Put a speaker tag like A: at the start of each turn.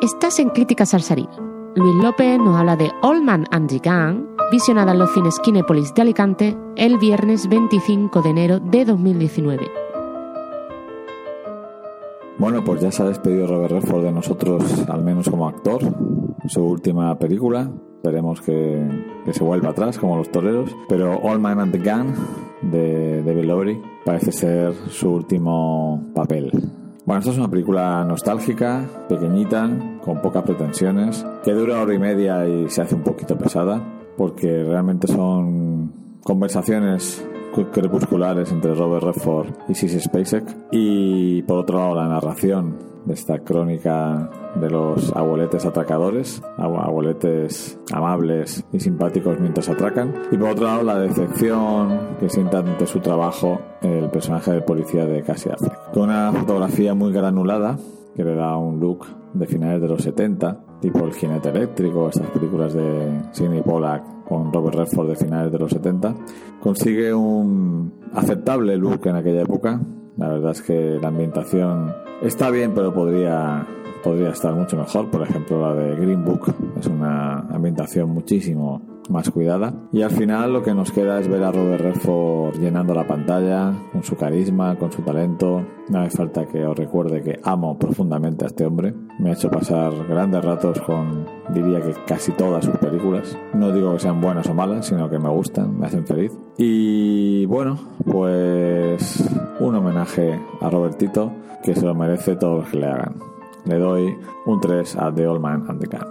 A: Estás en Crítica Salsarí. Luis López nos habla de Old Man and the Gang, visionada en los cines Kinépolis de Alicante el viernes 25 de enero de 2019.
B: Bueno, pues ya se ha despedido Robert Redford de nosotros, al menos como actor. Su última película, esperemos que, que se vuelva atrás como los toreros. Pero All Man and the Gun de David Lowry parece ser su último papel. Bueno, esta es una película nostálgica, pequeñita, con pocas pretensiones, que dura hora y media y se hace un poquito pesada, porque realmente son conversaciones crepusculares entre Robert Redford y Sissy Spacek y por otro lado la narración de esta crónica de los abueletes atracadores, abueletes amables y simpáticos mientras atracan y por otro lado la decepción que sienta ante su trabajo el personaje de policía de Cassie Affleck con una fotografía muy granulada que le da un look de finales de los 70 tipo El jinete eléctrico, estas películas de Sidney Pollack con Robert Redford de finales de los 70, consigue un aceptable look en aquella época. La verdad es que la ambientación está bien, pero podría, podría estar mucho mejor. Por ejemplo, la de Green Book es una ambientación muchísimo más cuidada. Y al final lo que nos queda es ver a Robert Redford llenando la pantalla con su carisma, con su talento. No hace falta que os recuerde que amo profundamente a este hombre. Me ha hecho pasar grandes ratos con, diría que casi todas sus películas. No digo que sean buenas o malas, sino que me gustan, me hacen feliz. Y bueno, pues un homenaje a Robertito que se lo merece todos los que le hagan. Le doy un 3 a The Old Man and the Gun.